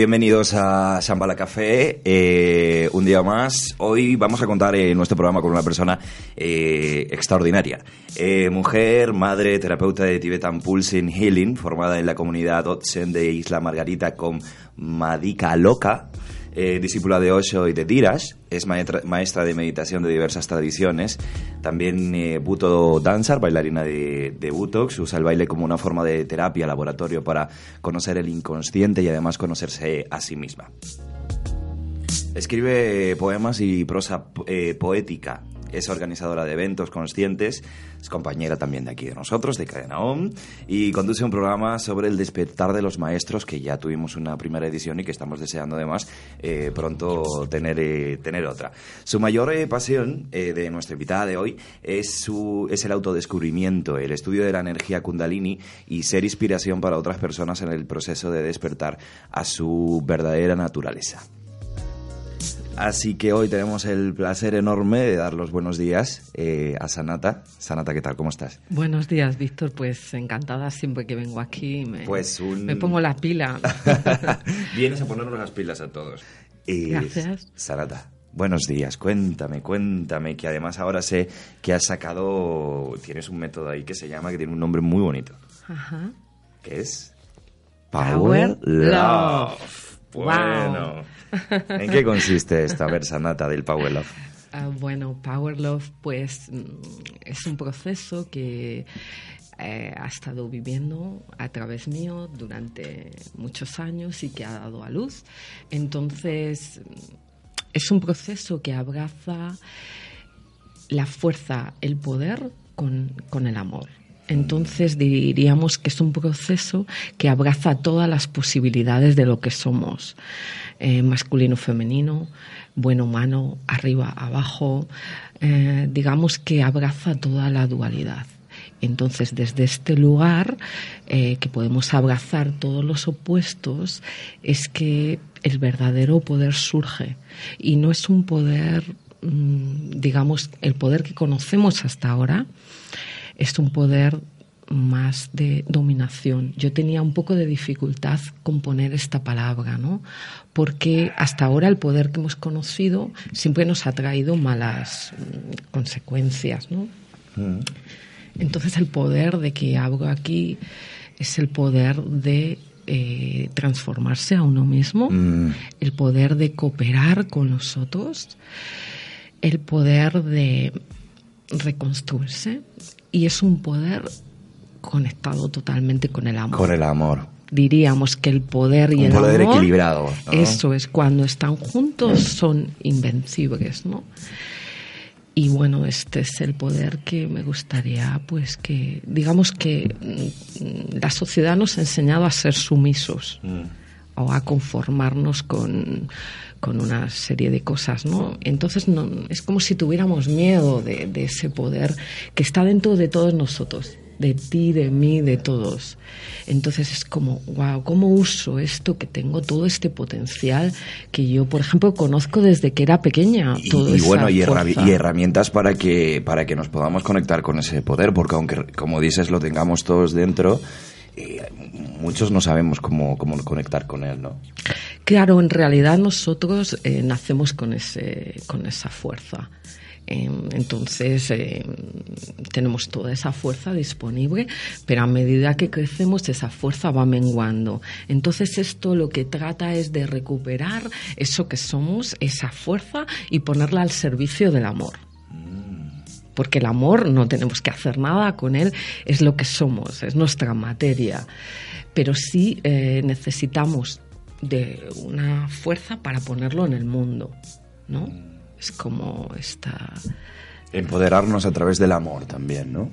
bienvenidos a Shambhala Café, eh, un día más. Hoy vamos a contar en nuestro programa con una persona eh, extraordinaria. Eh, mujer, madre, terapeuta de Tibetan Pulsing Healing, formada en la comunidad Otsen de Isla Margarita con Madika Loka. Eh, discípula de Osho y de Dirash, es maestra, de meditación de diversas tradiciones, también eh, Buto Dancer, bailarina de, Butox, usa el baile como una forma de terapia, laboratorio para conocer el inconsciente y además conocerse a sí misma. Escribe poemas y prosa eh, poética. Es organizadora de eventos conscientes, es compañera también de aquí de nosotros, de Cadena y conduce un programa sobre el despertar de los maestros, que ya tuvimos una primera edición y que estamos deseando además eh, pronto tener, eh, tener otra. Su mayor eh, pasión de nuestra invitada de hoy es, su, es el autodescubrimiento, el estudio de la energía kundalini y ser inspiración para otras personas en el proceso de despertar a su verdadera naturaleza. Así que hoy tenemos el placer enorme de dar los buenos días eh, a Sanata. Sanata, ¿qué tal? ¿Cómo estás? Buenos días, Víctor. Pues encantada siempre que vengo aquí. Me, Pues un- me pongo la pila. Vienes a ponernos las pilas a todos. Eh, Gracias. Sanata, buenos días. Cuéntame, cuéntame, que además ahora sé que has sacado, tienes un método ahí que se llama, que tiene un nombre muy bonito, Ajá. que es Power Love. Bueno, ¿en qué consiste esta versanata del Power Love? Ah, bueno, Power Love, pues mm, es un proceso que eh, ha estado viviendo a través mío durante muchos años y que ha dado a luz. Entonces, mm, es un proceso que abraza la fuerza, el poder con, con el amor. Entonces diríamos que es un proceso que abraza todas las posibilidades de lo que somos, eh, masculino, femenino, bueno, humano, arriba, abajo, eh, digamos que abraza toda la dualidad. Entonces, desde este lugar, eh, que podemos abrazar todos los opuestos, es que el verdadero poder surge. Y no es un poder, mm, digamos, el poder que conocemos hasta ahora, es un poder más de dominación. Yo tenía un poco de dificultad con poner esta palabra, ¿no? Porque hasta ahora el poder que hemos conocido siempre nos ha traído malas mm, consecuencias, ¿no? Entonces el poder de que hablo aquí es el poder de eh, transformarse a uno mismo, Mm. el poder de cooperar con los otros, el poder de reconstruirse y es un poder conectado totalmente con el amor. Con el amor. Diríamos que el poder y Un el poder amor, equilibrado, ¿no? Eso es, cuando están juntos son invencibles, ¿no? Y bueno, este es el poder que me gustaría, pues que, digamos que mm, la sociedad nos ha enseñado a ser sumisos Mm. O a conformarnos con, con una serie de cosas, ¿no? Entonces no, es como si tuviéramos miedo de, de ese poder que está dentro de todos nosotros, de ti, de mí, de todos. Entonces es como, wow, ¿cómo uso esto que tengo, todo este potencial que yo, por ejemplo, conozco desde que era pequeña? Y, toda y bueno, y herramientas para que, para que nos podamos conectar con ese poder, porque aunque, como dices, lo tengamos todos dentro, eh, muchos no sabemos cómo, cómo conectar con él, ¿no? Claro, en realidad nosotros eh, nacemos con, ese, con esa fuerza. Em, entonces em, tenemos toda esa fuerza disponible, pero a medida que crecemos esa fuerza va menguando. Entonces esto lo que trata es de recuperar eso que somos, esa fuerza y ponerla al servicio del amor porque el amor no tenemos que hacer nada con él, es lo que somos, es nuestra materia. Pero sí eh, necesitamos de una fuerza para ponerlo en el mundo, ¿no? Es como esta... Empoderarnos a través del amor también, ¿no?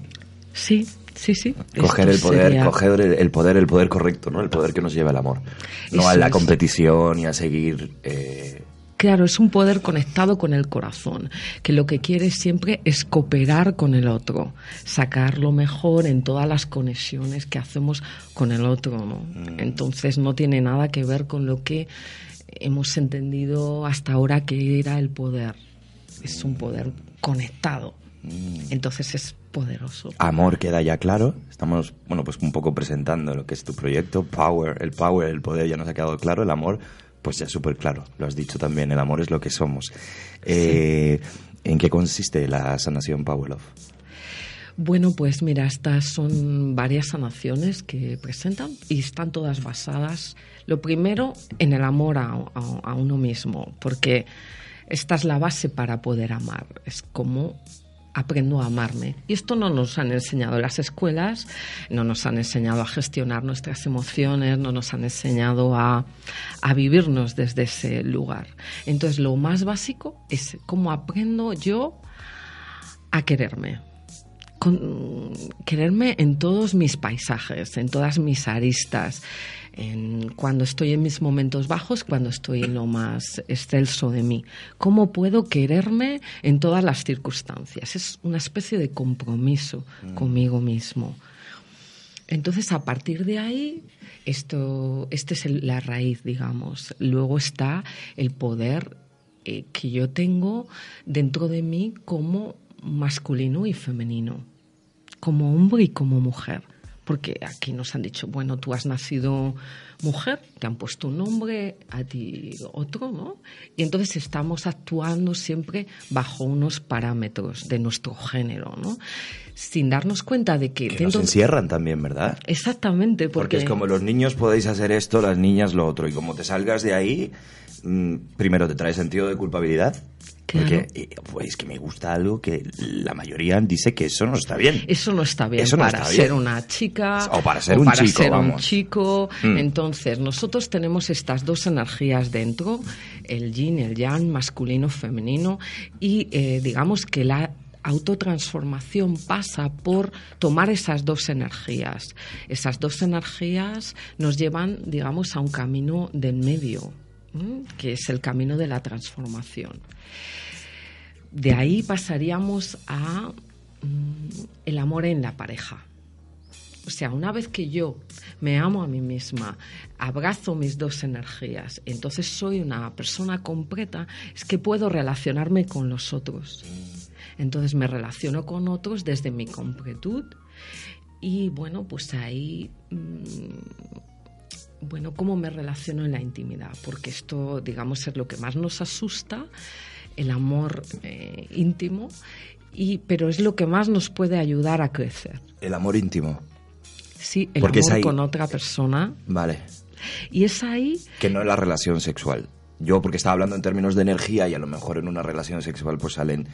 Sí, sí, sí. Coger el poder, coger el, poder, el poder correcto, ¿no? El poder que nos lleva el amor. No a la competición y a seguir... Eh, Claro, es un poder conectado con el corazón, que lo que quiere siempre es cooperar con el otro, sacar lo mejor en todas las conexiones que hacemos con el otro. ¿no? Mm. Entonces no tiene nada que ver con lo que hemos entendido hasta ahora que era el poder. Es un poder conectado. Mm. Entonces es poderoso. Amor queda ya claro. Estamos, bueno, pues un poco presentando lo que es tu proyecto. Power, el power, el poder ya nos ha quedado claro. El amor pues ya súper claro, lo has dicho también, el amor es lo que somos. Eh, ¿En qué consiste la sanación Love? Bueno, pues mira, estas son varias sanaciones que presentan y están todas basadas, lo primero, en el amor a uno mismo, porque esta es la base para poder amar. Es como aprendo a amarme. Y esto no nos han enseñado en las escuelas, no nos han enseñado a gestionar nuestras emociones, no nos han enseñado a, a vivirnos desde ese lugar. Entonces, lo más básico es cómo aprendo yo a quererme. Con, quererme en todos mis paisajes, en todas mis aristas, cuando estoy en mis momentos bajos, cuando estoy en lo más excelso de mí. ¿Cómo puedo quererme en todas las circunstancias? Es una especie de compromiso mm. conmigo mismo. Entonces, a partir de ahí, esto, esta es la raíz, digamos. Luego está el poder eh, que yo tengo dentro de mí como masculino y femenino, como hombre y como mujer porque aquí nos han dicho, bueno, tú has nacido mujer, te han puesto un nombre, a ti otro, ¿no? Y entonces estamos actuando siempre bajo unos parámetros de nuestro género, ¿no? Sin darnos cuenta de que... Que nos encierran también, ¿verdad? Exactamente, porque... Porque es como los niños podéis hacer esto, las niñas lo otro, y como te salgas de ahí, mm, primero te trae sentido de culpabilidad porque eh, pues que me gusta algo que la mayoría dice que eso no está bien. Eso no está bien para ser una chica o para ser, un, chico, ser un chico. Mm. Entonces, nosotros tenemos estas dos energías dentro, el yin, el yang, masculino, femenino, y eh, digamos que la autotransformación pasa por tomar esas dos energías. Esas dos energías nos llevan, digamos, a un camino del medio, que es el camino de la transformación. De ahí pasaríamos a mm, el amor en la pareja. O sea, una vez que yo me amo a mí misma, abrazo mis dos energías, entonces soy una persona completa, es que puedo relacionarme con los otros. Entonces me relaciono con otros desde mi completud y bueno, pues ahí, mm, bueno, cómo me relaciono en la intimidad, porque esto, digamos, es lo que más nos asusta el amor eh, íntimo, y, pero es lo que más nos puede ayudar a crecer. El amor íntimo. Sí, el amor con otra persona. Vale. Y es ahí... Que no es la relación sexual. Yo, porque estaba hablando en términos de energía y a lo mejor en una relación sexual pues salen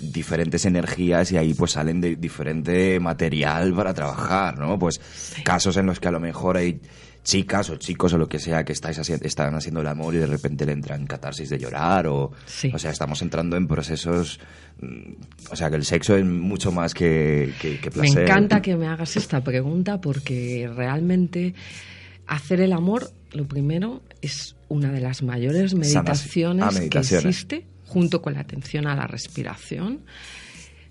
diferentes energías y ahí pues salen de diferente material para trabajar, ¿no? Pues casos en los que a lo mejor hay chicas o chicos o lo que sea que estáis haciendo, están haciendo el amor y de repente le entran catarsis de llorar o... O sea, estamos entrando en procesos... Mm, o sea, que el sexo es mucho más que, que, placer. Me encanta que me hagas esta pregunta porque realmente hacer el amor, lo primero, es una de las mayores ah, meditaciones que existe junto con la atención a la respiración.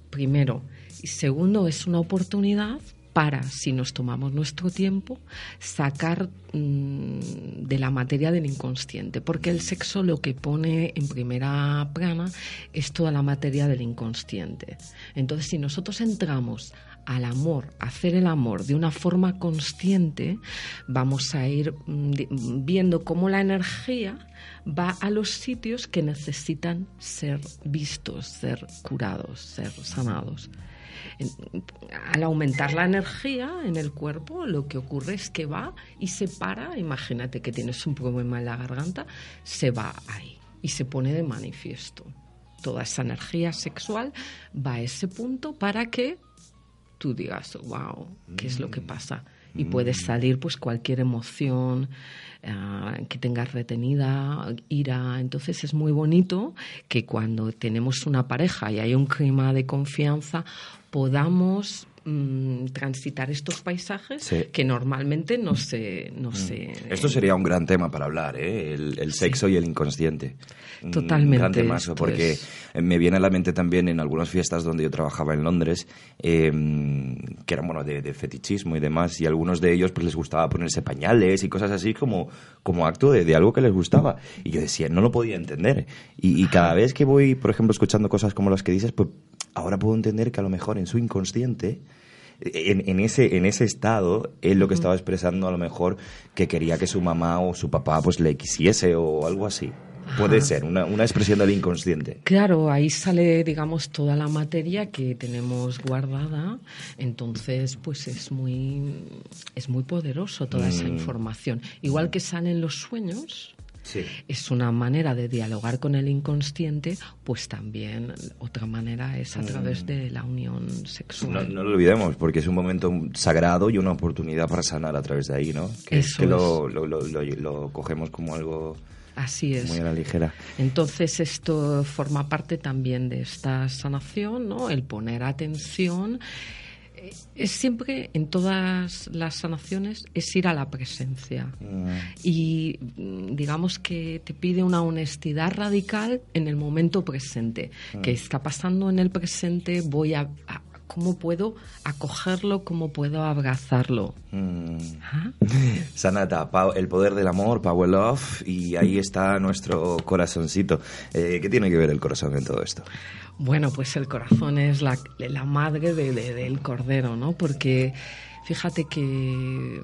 Primero. Y segundo, es una oportunidad para, si nos tomamos nuestro tiempo, sacar mm, de la materia del inconsciente, porque el sexo lo que pone en primera plana es toda la materia del inconsciente. Entonces, si nosotros entramos al amor, hacer el amor de una forma consciente, vamos a ir mm, viendo cómo la energía va a los sitios que necesitan ser vistos, ser curados, ser sanados al aumentar la energía en el cuerpo, lo que ocurre es que va y se para. Imagínate que tienes un problema en la garganta, se va ahí y se pone de manifiesto. Toda esa energía sexual va a ese punto para que tú digas, wow, ¿qué es lo que pasa? Y puedes mm. salir pues cualquier emoción eh, que tengas retenida, ira. Entonces es muy bonito que cuando tenemos una pareja y hay un clima de confianza, podamos mm, transitar estos paisajes que normalmente no se, no mm. Esto sería un gran tema para hablar, ¿eh? el, sexo y el inconsciente. Totalmente. Un gran temazo, porque me viene a la mente también en algunas fiestas donde yo trabajaba en Londres, em, que eran bueno, de, fetichismo y demás, y a algunos de ellos pues les gustaba ponerse pañales y cosas así como, como acto de, algo que les gustaba. Y yo decía, no lo podía entender. Y, y cada vez que voy, por ejemplo, escuchando cosas como las que dices, pues ahora puedo entender que a lo mejor en su inconsciente, en, ese, en ese estado, él lo que estaba expresando a lo mejor que quería que su mamá o su papá pues le quisiese o algo así. Puede ser, una, una, expresión del inconsciente. Claro, ahí sale, digamos, toda la materia que tenemos guardada. Entonces, pues es muy, es muy poderoso toda esa mm. información. Igual que salen los sueños, es una manera de dialogar con el inconsciente, pues también otra manera es a mm. través de la unión sexual. No, lo olvidemos, porque es un momento sagrado y una oportunidad para sanar a través de ahí, ¿no? Que, es que lo, lo, lo, cogemos como algo... Así es. Muy a la ligera. Entonces esto forma parte también de esta sanación, ¿no? El poner atención es siempre en todas las sanaciones es ir a la presencia mm. y mm, digamos que te pide una honestidad radical en el momento presente que mm. está pasando en el presente voy a, cómo puedo acogerlo cómo puedo abrazarlo Sanata el poder del amor Power Love y ahí está nuestro corazoncito. Eh, ¿qué tiene que ver el corazón en todo esto? Bueno, pues el corazón es la, madre del cordero, ¿no? Porque fíjate que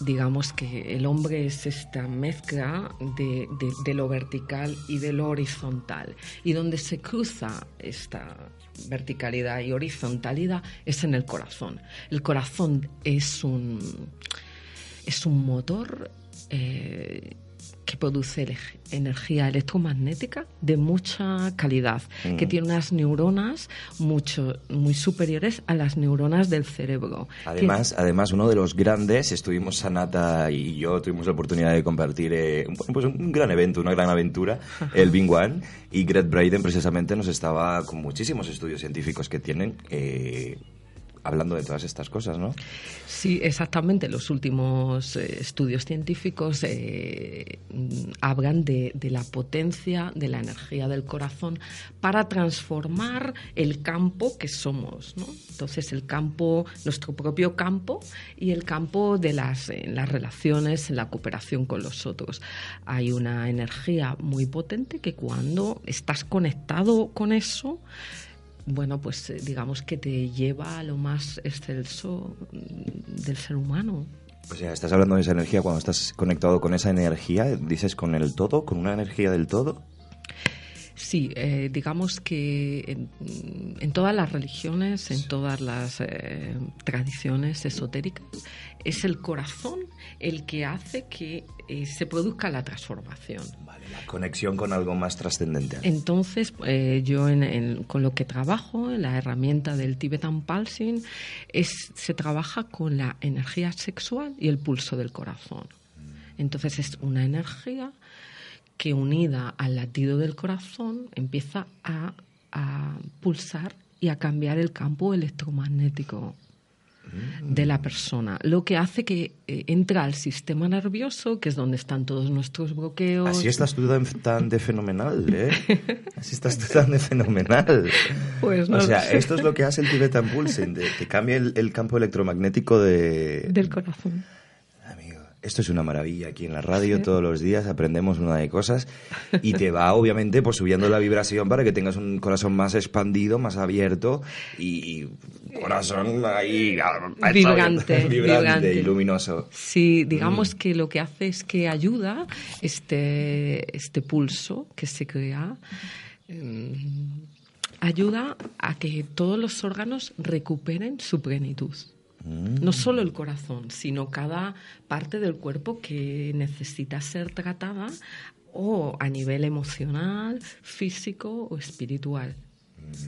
digamos que el hombre es esta mezcla de, de, lo vertical y de lo horizontal. Y donde se cruza esta verticalidad y horizontalidad es en el corazón. El corazón es un, es un motor eh, que produce energía electromagnética de mucha calidad, que mm. tiene unas neuronas mucho, muy superiores a las neuronas del cerebro. Además, además uno de los grandes, estuvimos Sanata y yo tuvimos la oportunidad de compartir eh, pues un gran evento, una gran aventura, el Bing One, y Gret Braden precisamente nos estaba con muchísimos estudios científicos que tienen eh, hablando de todas estas cosas, ¿no? Sí, exactamente. Los últimos eh, estudios científicos eh, hablan de, la potencia de la energía del corazón para transformar el campo que somos, ¿no? Entonces, el campo, nuestro propio campo y el campo de las, las relaciones, en la cooperación con los otros. Hay una energía muy potente que cuando estás conectado con eso, bueno, pues eh, digamos que te lleva a lo más excelso mm, del ser humano. O sea, estás hablando de esa energía, cuando estás conectado con esa energía, dices con el todo, con una energía del todo. Sí, eh, digamos que en, todas las religiones, en todas las eh, tradiciones esotéricas, es el corazón el que hace que eh, se produzca la transformación. Vale, la conexión con algo más trascendente. Entonces, yo con lo que trabajo, en la herramienta del Tibetan Pulsing, es, se trabaja con la energía sexual y el pulso del corazón. Mm. Entonces es una energía que unida al latido del corazón empieza a, pulsar y a cambiar el campo electromagnético. de la persona, lo que hace que eh, entra al sistema nervioso, que es donde están todos nuestros bloqueos. Así estás tú tan de fenomenal, ¿eh? Así estás tú tan de fenomenal. Pues no o sea, esto es lo que hace el Tibetan Pulsing, te cambia el, campo electromagnético de... Del corazón. Esto es una maravilla. Aquí en la radio todos los días aprendemos una de cosas y te va obviamente pues subiendo la vibración para que tengas un corazón más expandido, más abierto y corazón ahí vibrante, vibrante, y luminoso. Sí, digamos mm. que lo que hace es que ayuda este, este pulso que se crea. Em, ayuda a que todos los órganos recuperen su plenitud. No solo el corazón, sino cada parte del cuerpo que necesita ser tratada o a nivel emocional, físico o espiritual.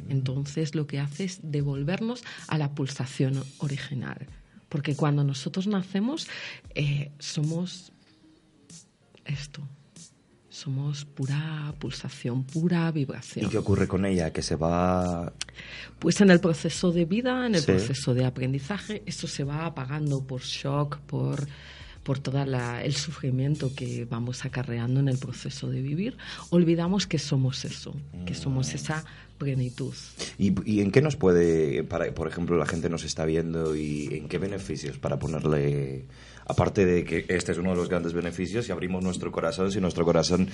Entonces lo que hace es devolvernos a la pulsación original. Porque cuando nosotros nacemos eh, somos esto, somos pura pulsación, pura vibración. ¿Y qué ocurre con ella? ¿Que se va...? Pues en el proceso de vida, en el proceso de aprendizaje, eso se va apagando por shock, por, por todo el sufrimiento que vamos acarreando en el proceso de vivir. Olvidamos que somos eso, que somos mm. esa plenitud. ¿Y, ¿Y, en qué nos puede, para, por ejemplo, la gente nos está viendo y en qué beneficios para ponerle aparte de que este es uno de los grandes beneficios, si abrimos nuestro corazón, si nuestro corazón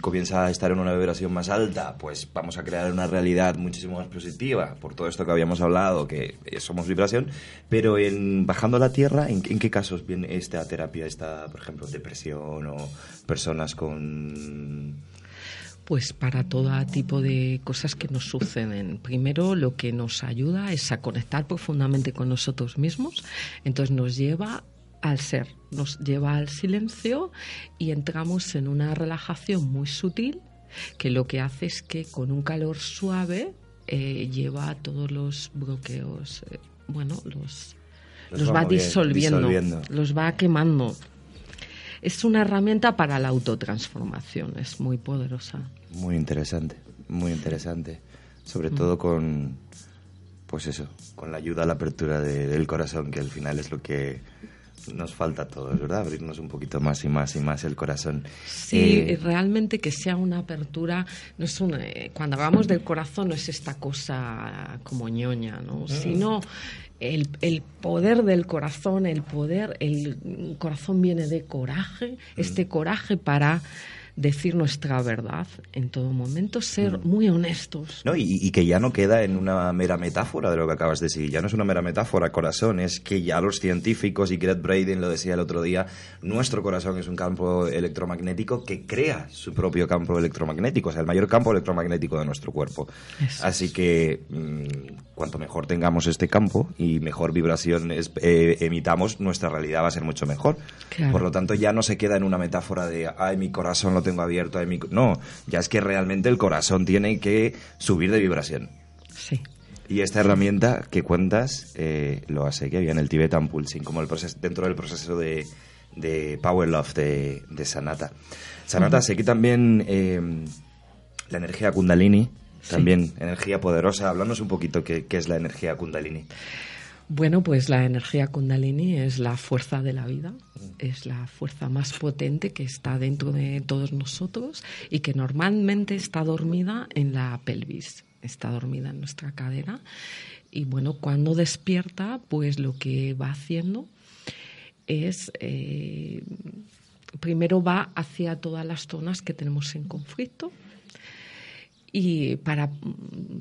comienza a estar en una vibración más alta, pues vamos a crear una realidad muchísimo más positiva, por todo esto que habíamos hablado, que somos vibración, pero en bajando a la tierra, ¿en, qué casos viene esta terapia, esta, por ejemplo, depresión o personas con pues para todo tipo de cosas que nos suceden. Primero, lo que nos ayuda es a conectar profundamente con nosotros mismos, entonces nos lleva al ser, nos lleva al silencio y entramos en una relajación muy sutil que lo que hace es que con un calor suave eh, lleva todos los bloqueos, eh, bueno, los, los, va disolviendo, los va quemando. Es una herramienta para la autotransformación, es muy poderosa. Muy interesante, muy interesante. Sobre mm. todo con, pues eso, con la ayuda a la apertura del corazón, que al final es lo que nos falta todo, ¿verdad? Abrirnos un poquito más y más y más el corazón. Sí, eh, realmente que sea una apertura, no es una, eh, cuando hablamos del corazón no es esta cosa como ñoña, ¿no? Mm. Sino el, el, poder del corazón, el poder, el corazón viene de coraje, mm. este coraje para decir nuestra verdad en todo momento, ser mm. muy honestos. No, y, que ya no queda en una mera metáfora de lo que acabas de decir, ya no es una mera metáfora, corazón, es que ya los científicos, y Greg Braden lo decía el otro día, nuestro corazón es un campo electromagnético que crea su propio campo electromagnético, o sea, el mayor campo electromagnético de nuestro cuerpo. Así que mm, cuanto mejor tengamos este campo y mejor vibración eh, emitamos, nuestra realidad va a ser mucho mejor. Por lo tanto, ya no se queda en una metáfora de, ay, mi corazón lo tengo abierto. mi... No, ya es que realmente el corazón tiene que subir de vibración. Sí. Y esta herramienta que cuentas eh, lo hace que en el Tibetan Pulsing, como el proceso, dentro del proceso de, de Power Love de, de Sanata. Sanata, sé que también eh, la energía Kundalini, también energía poderosa. Háblanos un poquito qué, qué es la energía Kundalini. Bueno, pues la energía kundalini es la fuerza de la vida, es la fuerza más potente que está dentro de todos nosotros y que normalmente está dormida en la pelvis, está dormida en nuestra cadera. Y bueno, cuando despierta, pues lo que va haciendo es, eh, primero va hacia todas las zonas que tenemos en conflicto y para,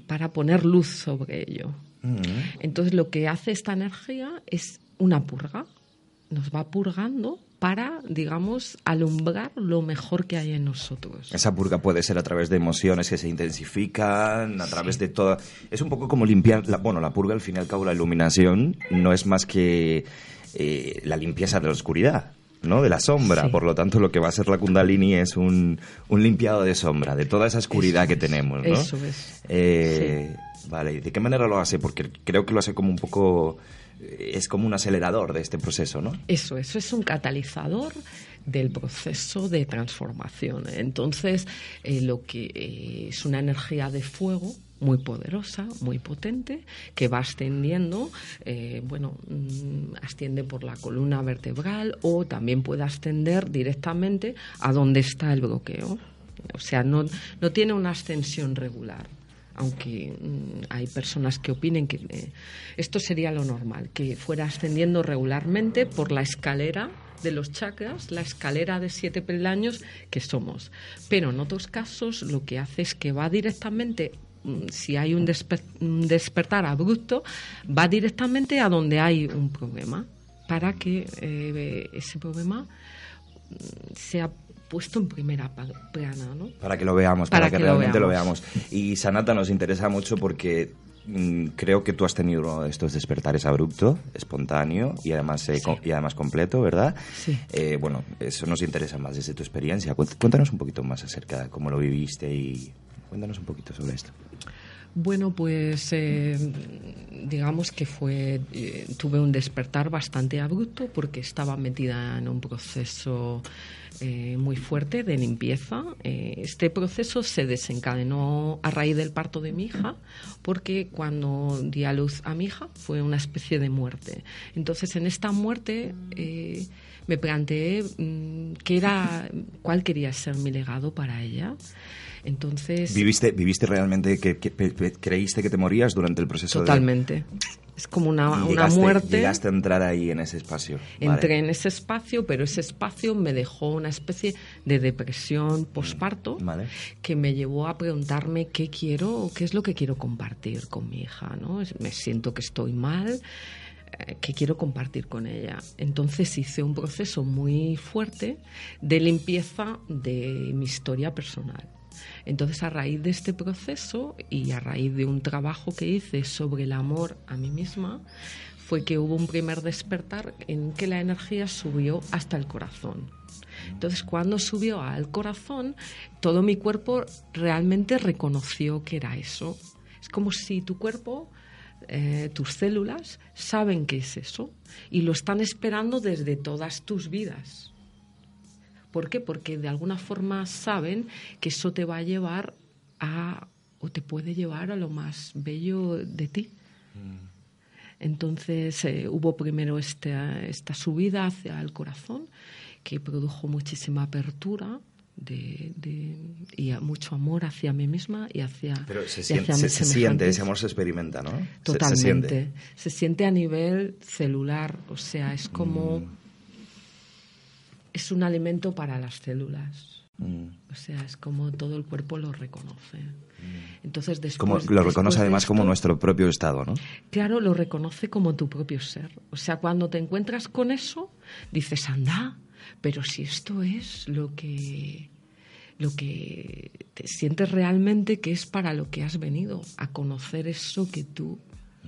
para poner luz sobre ello. Entonces lo que hace esta energía es una purga, nos va purgando para, digamos, alumbrar lo mejor que hay en nosotros. Esa purga puede ser a través de emociones que se intensifican, a través de toda... Es un poco como limpiar... La... Bueno, la purga, al fin y al cabo, la iluminación no es más que eh, la limpieza de la oscuridad. ¿No? de la sombra. Por lo tanto, lo que va a ser la Kundalini es un, un limpiado de sombra, de toda esa oscuridad que tenemos. ¿no? Eso es. Eh, Vale, ¿y de qué manera lo hace? Porque creo que lo hace como un poco es como un acelerador de este proceso, ¿no? Eso, eso es un catalizador del proceso de transformación. Entonces, eh, lo que eh, es una energía de fuego muy poderosa, muy potente, que va ascendiendo, eh, bueno, mm, asciende por la columna vertebral o también puede ascender directamente a donde está el bloqueo. O sea, no, no tiene una ascensión regular aunque mm, hay personas que opinen que eh, esto sería lo normal, que fuera ascendiendo regularmente por la escalera de los chakras, la escalera de siete peldaños que somos. Pero en otros casos lo que hace es que va directamente si hay un, despertar abrupto, va directamente a donde hay un problema para que eh, ese problema mm, sea puesto en primera plana, ¿no? Para que lo veamos, para, que, realmente lo veamos. Y Sanata nos interesa mucho porque mm, creo que tú has tenido uno de estos despertares abrupto, espontáneo y además, eh, y además completo, ¿verdad? Sí. Eh, bueno, eso nos interesa más desde tu experiencia. Cuéntanos un poquito más acerca de cómo lo viviste y Cuéntanos un poquito sobre esto. Bueno, pues eh, digamos que fue eh, tuve un despertar bastante abrupto porque estaba metida en un proceso eh, muy fuerte de limpieza. este proceso se desencadenó a raíz del parto de mi hija porque cuando di a luz a mi hija fue una especie de muerte. Entonces en esta muerte me planteé mm, qué era, cuál quería ser mi legado para ella. Entonces... ¿Viviste, viviste realmente que, creíste que te morías durante el proceso Totalmente. Es como una, una muerte. Llegaste a entrar ahí en ese espacio. Entré en ese espacio, pero ese espacio me dejó una especie de depresión posparto que me llevó a preguntarme qué quiero, qué es lo que quiero compartir con mi hija. ¿no? Me siento que estoy mal, que quiero compartir con ella. Entonces hice un proceso muy fuerte de limpieza de mi historia personal. Entonces, a raíz de este proceso y a raíz de un trabajo que hice sobre el amor a mí misma, fue que hubo un primer despertar en que la energía subió hasta el corazón. Entonces, cuando subió al corazón, todo mi cuerpo realmente reconoció que era eso. Es como si tu cuerpo, eh, tus células, saben que es eso y lo están esperando desde todas tus vidas. ¿Por qué? Porque de alguna forma saben que eso te va a llevar a, o te puede llevar a lo más bello de ti. Mm. Entonces eh, hubo primero esta, esta subida hacia el corazón que produjo muchísima apertura de, y mucho amor hacia mí misma y hacia Pero se, siente, se, siente, ese amor se experimenta, ¿no? Totalmente. Se, siente. a nivel celular, o sea, es como... Mm es un alimento para las células. Mm. O sea, es como todo el cuerpo lo reconoce. Mm. Entonces, después, como lo reconoce además como nuestro propio estado, ¿no? Claro, lo reconoce como tu propio ser. O sea, cuando te encuentras con eso, dices, anda, pero si esto es lo que lo que te sientes realmente que es para lo que has venido, a conocer eso que tú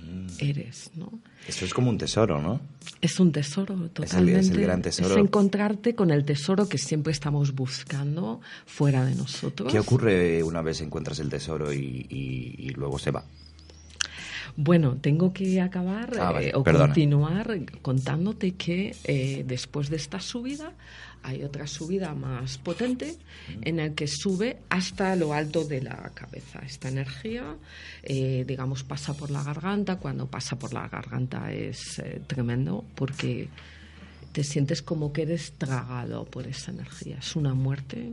Mm. eres, ¿no? Eso es como un tesoro, ¿no? Es un tesoro, totalmente. Es el, gran tesoro. Es encontrarte con el tesoro que siempre estamos buscando fuera de nosotros. ¿Qué ocurre una vez encuentras el tesoro y, luego se va? Bueno, tengo que acabar ah, eh, o continuar contándote que eh, después de esta subida hay otra subida más potente en la que sube hasta lo alto de la cabeza. Esta energía, eh, digamos, pasa por la garganta. Cuando pasa por la garganta es eh, tremendo porque te sientes como que eres tragado por esa energía. Es una muerte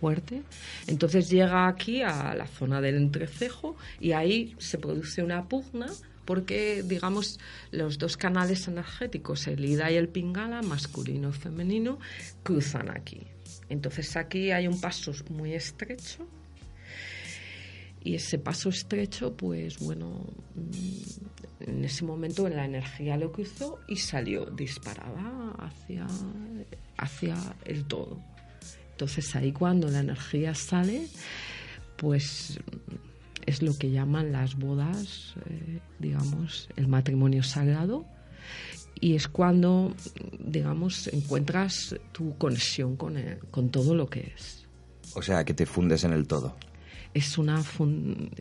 fuerte. Entonces llega aquí a la zona del entrecejo y ahí se produce una pugna porque, digamos, los dos canales energéticos, el Ida y el Pingala, masculino y femenino, cruzan aquí. Entonces aquí hay un paso muy estrecho y ese paso estrecho, pues bueno, mm, en ese momento la energía lo cruzó y salió disparada hacia, hacia el todo. Entonces ahí cuando la energía sale, pues es lo que llaman las bodas, eh, digamos, el matrimonio sagrado. Y es cuando, digamos, encuentras tu conexión con, con todo lo que es. O sea, que te fundes en el todo. Es una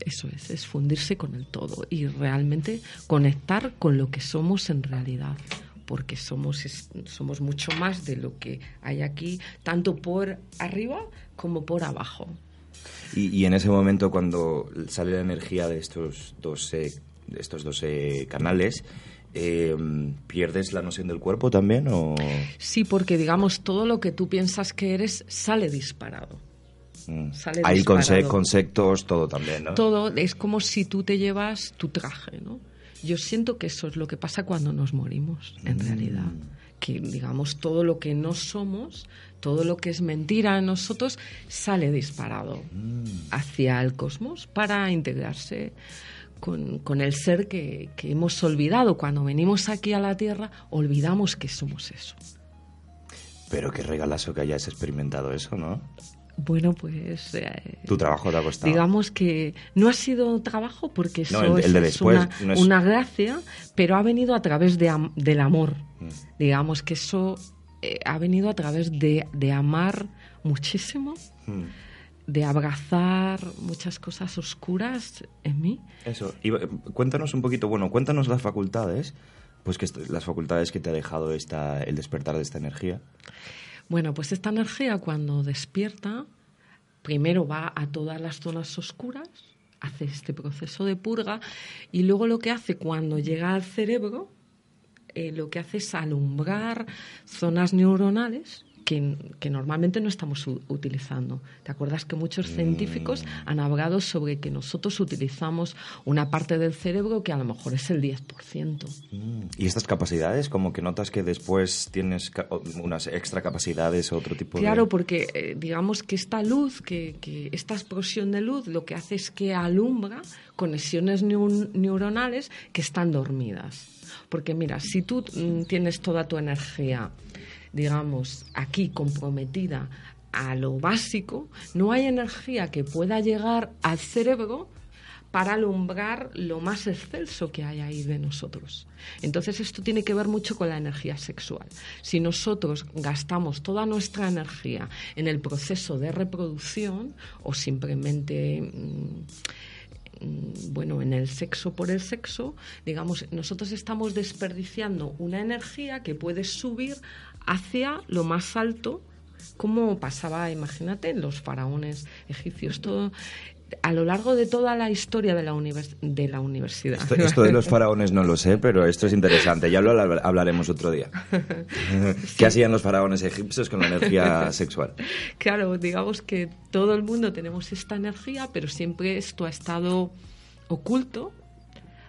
eso es, es fundirse con el todo y realmente conectar con lo que somos en realidad. porque somos, somos mucho más de lo que hay aquí, tanto por arriba como por abajo. Y, en ese momento, cuando sale la energía de estos dos, de estos 12 canales, eh, ¿pierdes la noción del cuerpo también? O... Sí, porque digamos, todo lo que tú piensas que eres sale disparado. Mm. Hay conceptos, todo también, ¿no? Todo, es como si tú te llevas tu traje, ¿no? Yo siento que eso es lo que pasa cuando nos morimos, en mm. realidad. Que, digamos, todo lo que no somos, todo lo que es mentira en nosotros, sale disparado mm. hacia el cosmos para integrarse con, con el ser que, que hemos olvidado. Cuando venimos aquí a la Tierra, olvidamos que somos eso. Pero qué regalazo que hayas experimentado eso, ¿no? Bueno, pues... Eh, tu trabajo te ha costado. Digamos que no ha sido trabajo porque eso es, una, gracia, pero ha venido a través de, del amor. Mm. Digamos que eso eh, ha venido a través de, de amar muchísimo, mm. de abrazar muchas cosas oscuras en mí. Eso. Y, eh, cuéntanos un poquito, bueno, cuéntanos las facultades, pues que las facultades que te ha dejado esta, el despertar de esta energía. Bueno, pues esta energía cuando despierta, primero va a todas las zonas oscuras, hace este proceso de purga y luego lo que hace cuando llega al cerebro, eh, lo que hace es alumbrar zonas neuronales que, normalmente no estamos utilizando. ¿Te acuerdas que muchos científicos mm. han hablado sobre que nosotros utilizamos una parte del cerebro que a lo mejor es el 10%? Mm. ¿Y estas capacidades, como que notas que después tienes unas extra capacidades o otro tipo de...? Claro, porque eh, digamos que esta luz, que, que, esta explosión de luz, lo que hace es que alumbra conexiones neuronales que están dormidas. Porque mira, si tú mm, tienes toda tu energía digamos, aquí comprometida a lo básico, no hay energía que pueda llegar al cerebro para alumbrar lo más excelso que hay ahí de nosotros. Entonces esto tiene que ver mucho con la energía sexual. Si nosotros gastamos toda nuestra energía en el proceso de reproducción o simplemente... Mm, mm, bueno, en el sexo por el sexo, digamos, nosotros estamos desperdiciando una energía que puede subir hacia lo más alto, como pasaba, imagínate, en los faraones egipcios. Todo, a lo largo de toda la historia de la, de la universidad. Esto, de los faraones no lo sé, pero esto es interesante. Ya lo hablaremos otro día. ¿Qué hacían los faraones egipcios con la energía sexual? Claro, digamos que todo el mundo tenemos esta energía, pero siempre esto ha estado oculto,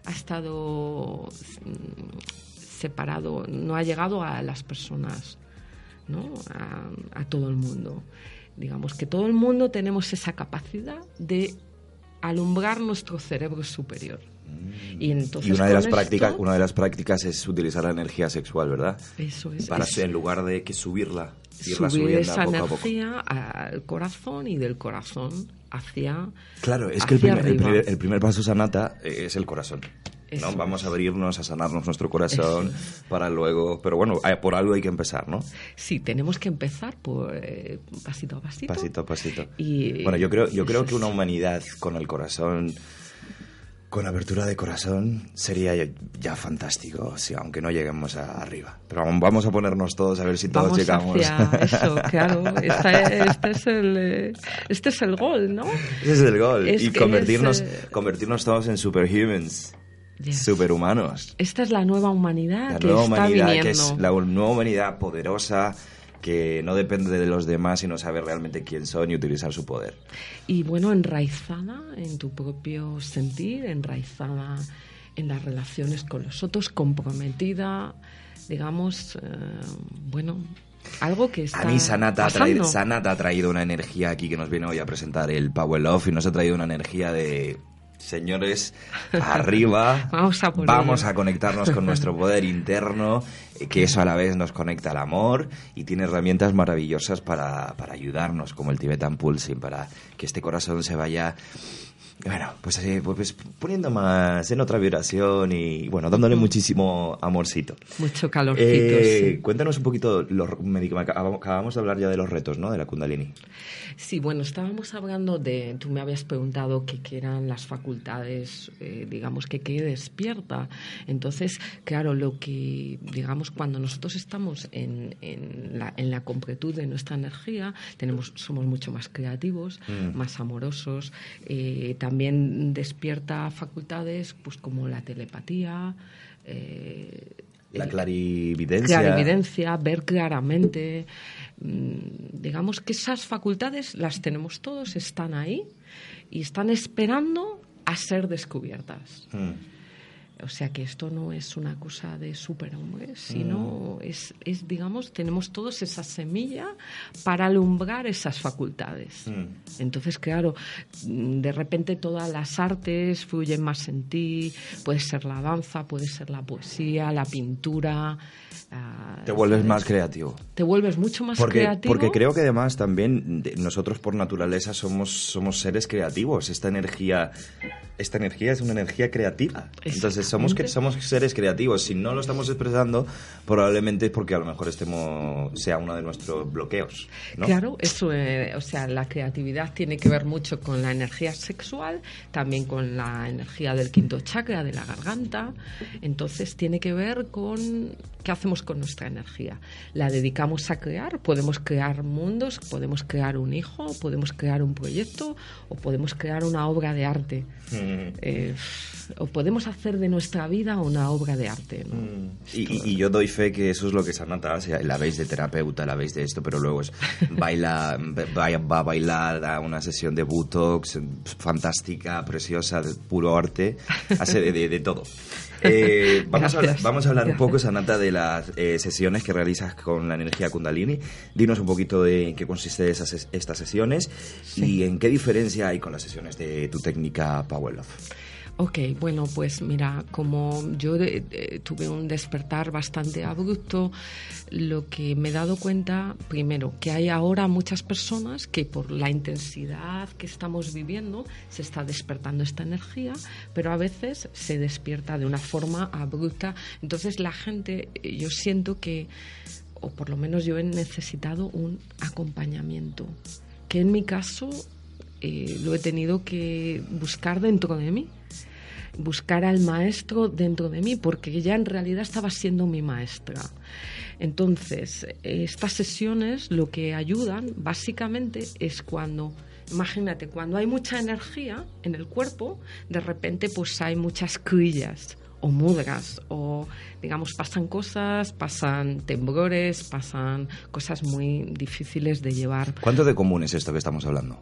ha estado separado, no ha llegado a las personas, ¿no? a, todo el mundo. Digamos que todo el mundo tenemos esa capacidad de alumbrar nuestro cerebro superior. Mm. Y, entonces, una de las prácticas, una de las prácticas es utilizar la energía sexual, ¿verdad? Eso es. Para en lugar de que subirla, subir esa energía al corazón y del corazón hacia. Claro, es que el primer, el primer, paso sanata es el corazón. ¿No? Vamos a abrirnos, a sanarnos nuestro corazón para luego... Pero bueno, por algo hay que empezar, ¿no? Sí, tenemos que empezar por eh, pasito a pasito. Pasito a pasito. Y, bueno, yo creo, yo creo que una humanidad con el corazón... Con apertura de corazón sería ya, fantástico, aunque no lleguemos a arriba. Pero vamos a ponernos todos a ver si todos llegamos. Hacia eso, claro. este, es el, eh, este es el gol, ¿no? Este es el gol. y convertirnos, convertirnos todos en superhumans. Superhumanos. Esta es la nueva humanidad la que nueva está humanidad, viniendo. Que es la nueva humanidad poderosa que no depende de los demás sino sabe realmente quién son y utilizar su poder. Y bueno, enraizada en tu propio sentir, enraizada en las relaciones con los otros, comprometida, digamos, eh, bueno, algo que está A mí Sanata ha, traído, Sanata ha traído una energía aquí que nos viene hoy a presentar el Power Love y nos ha traído una energía de señores, arriba. vamos a, conectarnos con nuestro poder interno, que eso a la vez nos conecta al amor y tiene herramientas maravillosas para, para ayudarnos, como el Tibetan Pulsing, para que este corazón se vaya Bueno, pues, así, pues poniendo más en otra vibración y bueno, dándole muchísimo amorcito. Mucho calorcito, Eh, sí. Cuéntanos un poquito, los, me digo, acabamos de hablar ya de los retos, ¿no? De la Kundalini. Sí, bueno, estábamos hablando de, tú me habías preguntado qué eran las facultades, eh, digamos, que qué despierta. Entonces, claro, lo que, digamos, cuando nosotros estamos en, en, la, en la completud de nuestra energía, tenemos, somos mucho más creativos, Mm. más amorosos. eh, también despierta facultades, pues como la telepatía. eh, La clarividencia, ver claramente. mm, Digamos que esas facultades las tenemos todos, están ahí y están esperando a ser descubiertas. Mm. O sea que esto no es una cosa de superhombres, sino es, es, digamos, tenemos todos esa semilla para alumbrar esas facultades. Mm. Entonces, claro, mm, de repente todas las artes fluyen más en ti, puede ser la danza, puede ser la poesía, la pintura. ah, Te vuelves ¿sabes? más creativo. Te vuelves mucho más Porque, creativo. porque creo que además también nosotros por naturaleza somos, somos seres creativos. Esta energía, esta energía es una energía creativa. Entonces somos, que, somos seres creativos. Si no lo estamos expresando, probablemente es porque a lo mejor estemos, sea uno de nuestros bloqueos. ¿no? Claro, eso, eh, o sea, la creatividad tiene que ver mucho con la energía sexual, también con la energía del quinto chakra, de la garganta. Entonces, tiene que ver con qué hacemos con nuestra energía. La dedicamos a crear, podemos crear mundos, podemos crear un hijo, podemos crear un proyecto o podemos crear una obra de arte. Mm. Eh, o podemos hacer de nuestra vida una obra de arte. ¿no? Mm. Y, yo doy fe que eso es lo que Sanata hace. La veis de terapeuta, la veis de esto, pero luego es, baila, va, va a bailar a una sesión de Botox fantástica, preciosa, de puro arte, hace de, de- de todo. Eh, vamos, a, hablar- Gracias. vamos a hablar un poco, Sanata, de las eh, sesiones que realizas con la energía Kundalini. Dinos un poquito de en qué consiste esas, estas sesiones y en qué diferencia hay con las sesiones de tu técnica Power Love. Ok, bueno, pues mira, como yo de- de- tuve un despertar bastante abrupto, lo que me he dado cuenta, primero, que hay ahora muchas personas que por la intensidad que estamos viviendo se está despertando esta energía, pero a veces se despierta de una forma abrupta. Entonces la gente, eh, yo siento que, o por lo menos yo he necesitado un acompañamiento, que en mi caso eh, lo he tenido que buscar dentro de mí buscar al maestro dentro de mí, porque ella en realidad estaba siendo mi maestra. Entonces, estas sesiones lo que ayudan básicamente es cuando, imagínate, cuando hay mucha energía en el cuerpo, de repente pues hay muchas crillas o mudras o digamos pasan cosas, pasan temblores, pasan cosas muy difíciles de llevar. ¿Cuánto de común es esto que estamos hablando?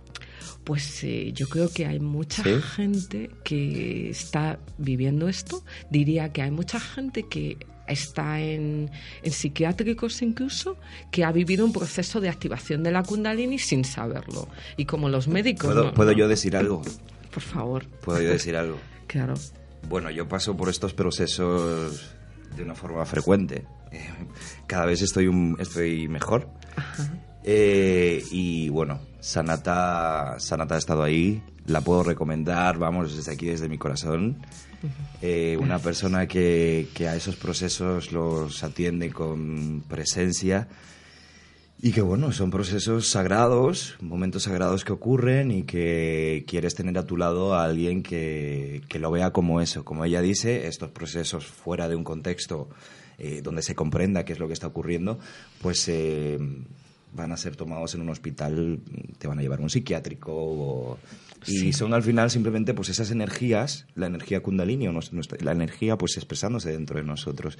Pues eh, yo creo que hay mucha ¿Sí? gente que está viviendo esto. Diría que hay mucha gente que está en, en psiquiátricos incluso, que ha vivido un proceso de activación de la kundalini sin saberlo. Y como los médicos... ¿Puedo, no- ¿puedo no- yo decir algo? Por favor, ¿Puedo yo decir algo? claro. Bueno, yo paso por estos procesos de una forma frecuente. Eh, Cada vez estoy, un- estoy mejor. Eh, y bueno, Sanata, Sanata ha estado ahí, la puedo recomendar, vamos, desde aquí, desde mi corazón. Eh, una persona que, que a esos procesos los atiende con presencia y que bueno, son procesos sagrados, momentos sagrados que ocurren y que quieres tener a tu lado a alguien que, que lo vea como eso. Como ella dice, estos procesos fuera de un contexto eh, donde se comprenda qué es lo que está ocurriendo, pues eh, van a ser tomados en un hospital, te van a llevar a un psiquiátrico o- y son al final simplemente pues esas energías, la energía kundalini o nuestra- la energía pues expresándose dentro de nosotros.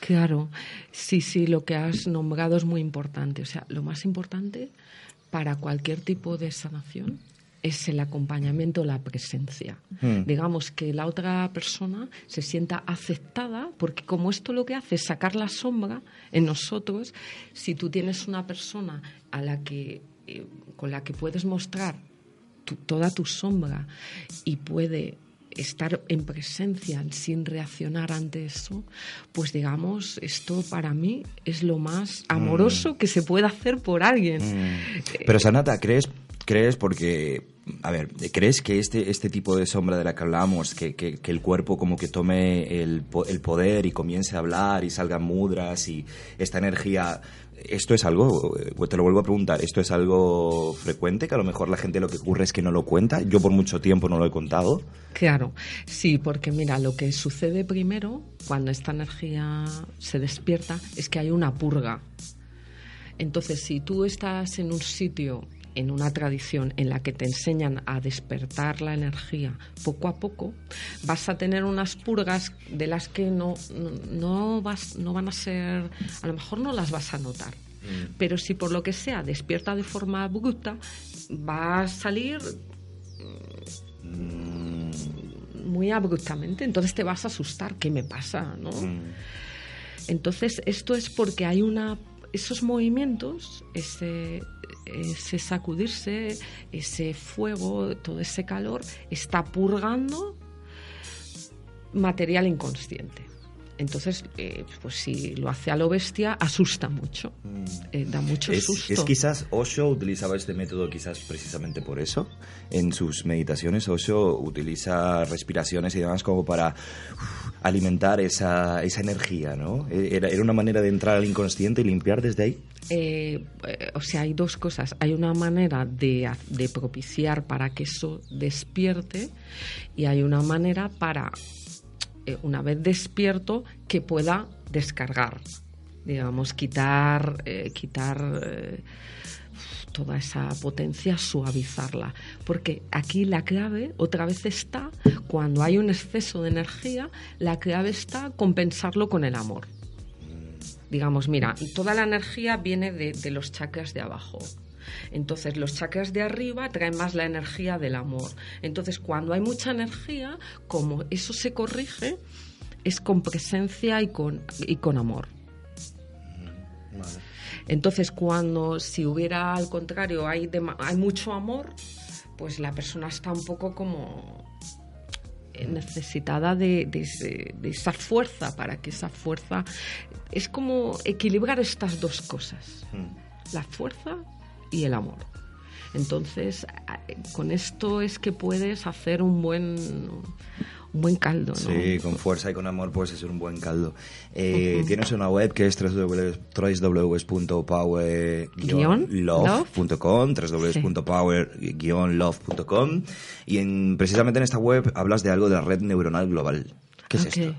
Claro, sí, sí, lo que has nombrado es muy importante. O sea, lo más importante para cualquier tipo de sanación es el acompañamiento, la presencia. Hmm. Digamos que la otra persona se sienta aceptada, porque como esto lo que hace es sacar la sombra en nosotros, si tú tienes una persona a la que, eh, con la que puedes mostrar tu- toda tu sombra y puede estar en presencia sin reaccionar ante eso, pues digamos, esto para mí es lo más amoroso que se puede hacer por alguien. Mm. Pero Sanata, ¿crees, crees porque a ver, ¿crees que este, este tipo de sombra de la que hablamos, que, que, el cuerpo como que tome el, el poder y comience a hablar y salgan mudras y esta energía, esto es algo, eh, te lo vuelvo a preguntar, esto es algo frecuente, que a lo mejor la gente lo que ocurre es que no lo cuenta, yo por mucho tiempo no lo he contado. Claro, sí, porque mira, lo que sucede primero cuando esta energía se despierta es que hay una purga. Entonces, si tú estás en un sitio, en una tradición en la que te enseñan a despertar la energía poco a poco, vas a tener unas purgas de las que no, no, no vas, no van a ser, a lo mejor no las vas a notar. Pero si por lo que sea despierta de forma abrupta, va a salir muy abruptamente, entonces te vas a asustar, ¿qué me pasa? ¿no? Entonces, esto es porque hay una esos movimientos, ese, sacudirse, ese fuego, todo ese calor, está purgando material inconsciente. Entonces, eh, pues si lo hace a lo bestia, asusta mucho, eh, da mucho Es, susto. es quizás Osho utilizaba este método quizás precisamente por eso. En sus meditaciones Osho utiliza respiraciones y demás como para alimentar esa, esa energía, ¿no? Era, era una manera de entrar al inconsciente y limpiar desde ahí. Eh, eh, o sea, hay dos cosas. Hay una manera de, de propiciar para que eso despierte y hay una manera para, eh, una vez despierto, que pueda descargar. Digamos, quitar, eh, quitar eh, toda esa potencia, suavizarla. Porque aquí la clave otra vez está, cuando hay un exceso de energía, la clave está compensarlo con el amor digamos, mira, toda la energía viene de, de los chakras de abajo. Entonces, los chakras de arriba traen más la energía del amor. Entonces, cuando hay mucha energía, como eso se corrige, es con presencia y con, y con amor. Entonces, cuando si hubiera al contrario, hay, hay mucho amor, pues la persona está un poco como necesitada de, de de esa fuerza para que esa fuerza es como equilibrar estas dos cosas la fuerza y el amor entonces con esto es que puedes hacer un buen un buen caldo ¿no? Sí, con fuerza y con amor puedes hacer un buen caldo. Eh, Tienes una web que es www.power-love.com, www.power-love.com y en, precisamente en esta web hablas de algo de la red neuronal global. ¿Qué es esto?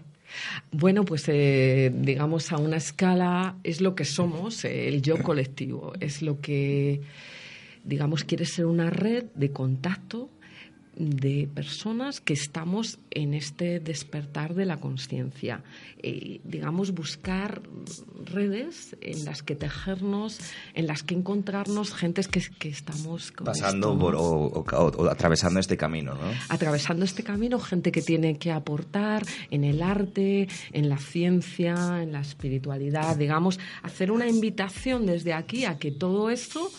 Bueno, pues eh, digamos a una escala es lo que somos, eh, el yo colectivo, es lo que, digamos, quiere ser una red de contacto de personas que estamos en este despertar de la conciencia. Eh, digamos, buscar redes en las que tejernos, en las que encontrarnos gentes que, que estamos con Pasando por, o- o atravesando este camino, ¿no? atravesando este camino, gente que tiene que aportar en el arte, en la ciencia, en la espiritualidad, digamos, hacer una invitación desde aquí a que todo esto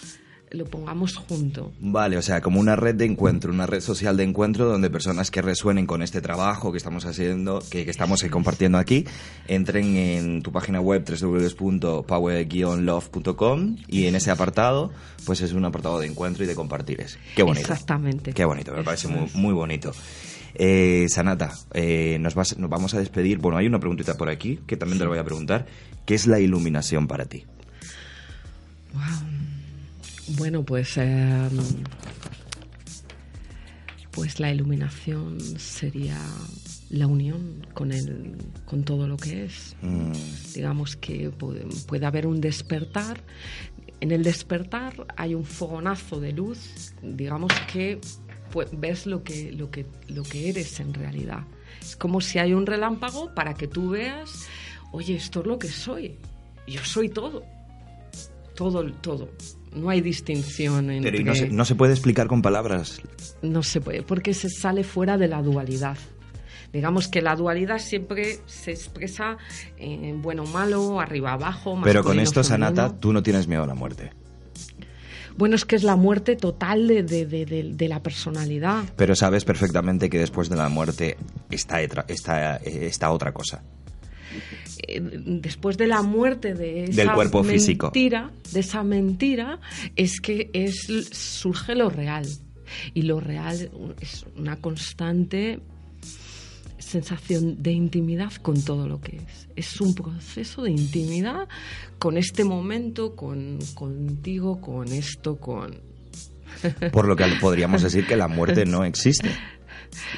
lo pongamos junto. Vale, o sea, como una red de encuentro, una red social de encuentro donde personas que resuenen con este trabajo que estamos haciendo, que, que estamos compartiendo aquí, entren en tu página web www.power-love.com y en ese apartado, pues es un apartado de encuentro y de compartires. Qué bonito. Exactamente. Qué bonito, me Eso parece muy, bonito. Eh, Sanata, eh, nos, vas- nos vamos a despedir. Bueno, hay una preguntita por aquí que también te lo voy a preguntar. ¿Qué es la iluminación para ti? Bueno, pues eh, pues la iluminación sería la unión con el con todo lo que es. Mm, digamos que pu- puede haber un despertar. En el despertar hay un fogonazo de luz, digamos que pu- ves lo que, lo, que, lo que eres en realidad. Es como si hay un relámpago para que tú veas, oye, esto es lo que soy. Yo soy todo. Todo, todo. No hay distinción entre... Pero y no, se, no se puede explicar con palabras. No se puede, porque se sale fuera de la dualidad. Digamos que la dualidad siempre se expresa en bueno o malo, arriba abajo. Pero con esto, Sanata, tú no tienes miedo a la muerte. Bueno, es que es la muerte total de, de- de- la personalidad. Pero sabes perfectamente que después de la muerte está, está, eh, está otra cosa. Eh, Después de la muerte de esa Del cuerpo físico. mentira, de esa mentira, es que es surge lo real. Y lo real es una constante sensación de intimidad con todo lo que es. Es un proceso de intimidad con este momento, con contigo, con esto, con... Por lo que podríamos decir que la muerte no existe.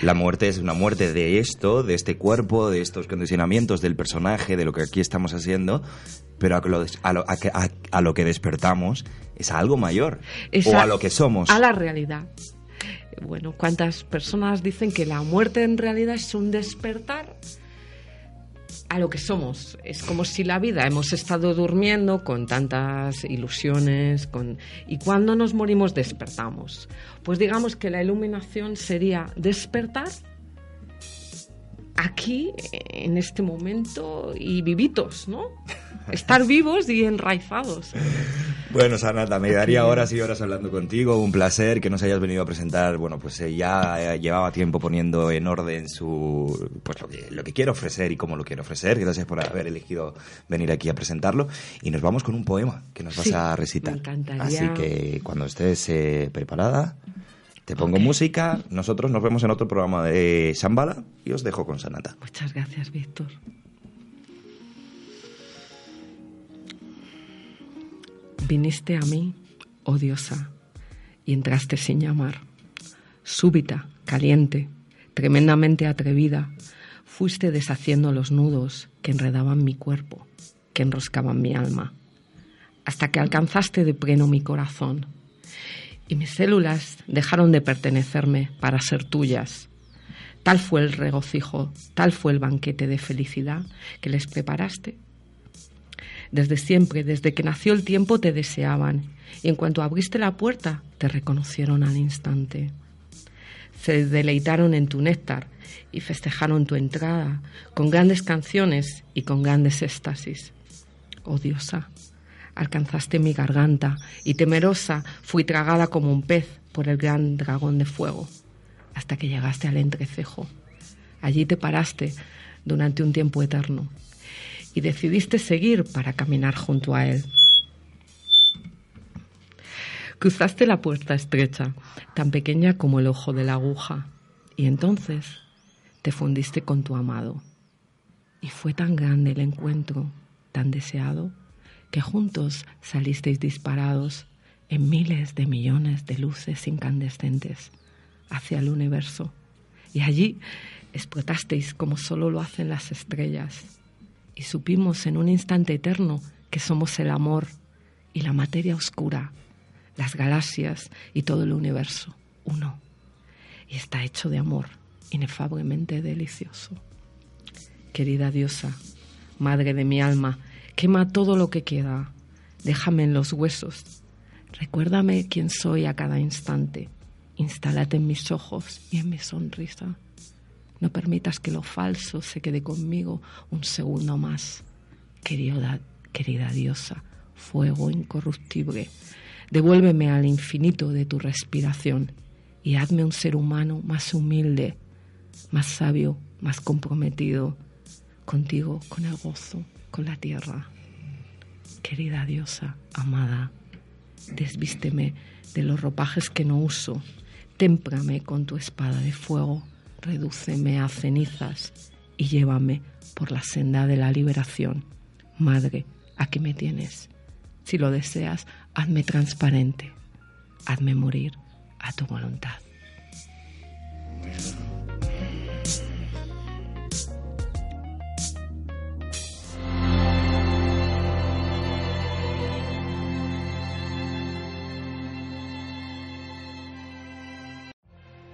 La muerte es una muerte de esto, de este cuerpo, de estos condicionamientos, del personaje, de lo que aquí estamos haciendo, pero a lo, a lo, que despertamos es a algo mayor o a lo que somos. A la realidad. Bueno, ¿cuántas personas dicen que la muerte en realidad es un despertar? A lo que somos. Es como si la vida hemos estado durmiendo con tantas ilusiones, con y cuando nos morimos despertamos. Pues digamos que la iluminación sería despertar aquí, en este momento, y vivitos, ¿no? Estar vivos y enraizados. Bueno, Sanata, me daría horas y horas hablando contigo. Un placer que nos hayas venido a presentar. Bueno, pues eh, ya eh, llevaba tiempo poniendo en orden su, pues lo que, lo que quiero ofrecer y cómo lo quiero ofrecer. Gracias por haber elegido venir aquí a presentarlo. Y nos vamos con un poema que nos vas a recitar. Me encantaría. Así que cuando estés eh, preparada, te pongo música. Nosotros nos vemos en otro programa de Shambhala y os dejo con Sanata. Muchas gracias, Víctor. Viniste a mí, oh diosa, y entraste sin llamar. Súbita, caliente, tremendamente atrevida, fuiste deshaciendo los nudos que enredaban mi cuerpo, que enroscaban mi alma, hasta que alcanzaste de pleno mi corazón y mis células dejaron de pertenecerme para ser tuyas. Tal fue el regocijo, tal fue el banquete de felicidad que les preparaste. Desde siempre, desde que nació el tiempo, te deseaban y en cuanto abriste la puerta, te reconocieron al instante. Se deleitaron en tu néctar y festejaron tu entrada con grandes canciones y con grandes éxtasis. Oh diosa, alcanzaste mi garganta y temerosa fui tragada como un pez por el gran dragón de fuego, hasta que llegaste al entrecejo. Allí te paraste durante un tiempo eterno y decidiste seguir para caminar junto a él. Cruzaste la puerta estrecha, tan pequeña como el ojo de la aguja, y entonces te fundiste con tu amado. Y fue tan grande el encuentro, tan deseado, que juntos salisteis disparados en miles de millones de luces incandescentes hacia el universo. Y allí explotasteis como solo lo hacen las estrellas. Y supimos en un instante eterno que somos el amor y la materia oscura, las galaxias y todo el universo, uno. Y está hecho de amor, inefablemente delicioso. Querida diosa, madre de mi alma, Quema todo lo que queda. Déjame en los huesos. Recuérdame quién soy a cada instante. Instálate en mis ojos y en mi sonrisa. No permitas que lo falso se quede conmigo un segundo más. Querida, querida diosa, fuego incorruptible, devuélveme al infinito de tu respiración y hazme un ser humano más humilde, más sabio, más comprometido contigo, con el gozo con la tierra. Querida diosa, amada, desvísteme de los ropajes que no uso, témprame con tu espada de fuego, redúceme a cenizas y llévame por la senda de la liberación. Madre, aquí me tienes. Si lo deseas, hazme transparente, hazme morir a tu voluntad.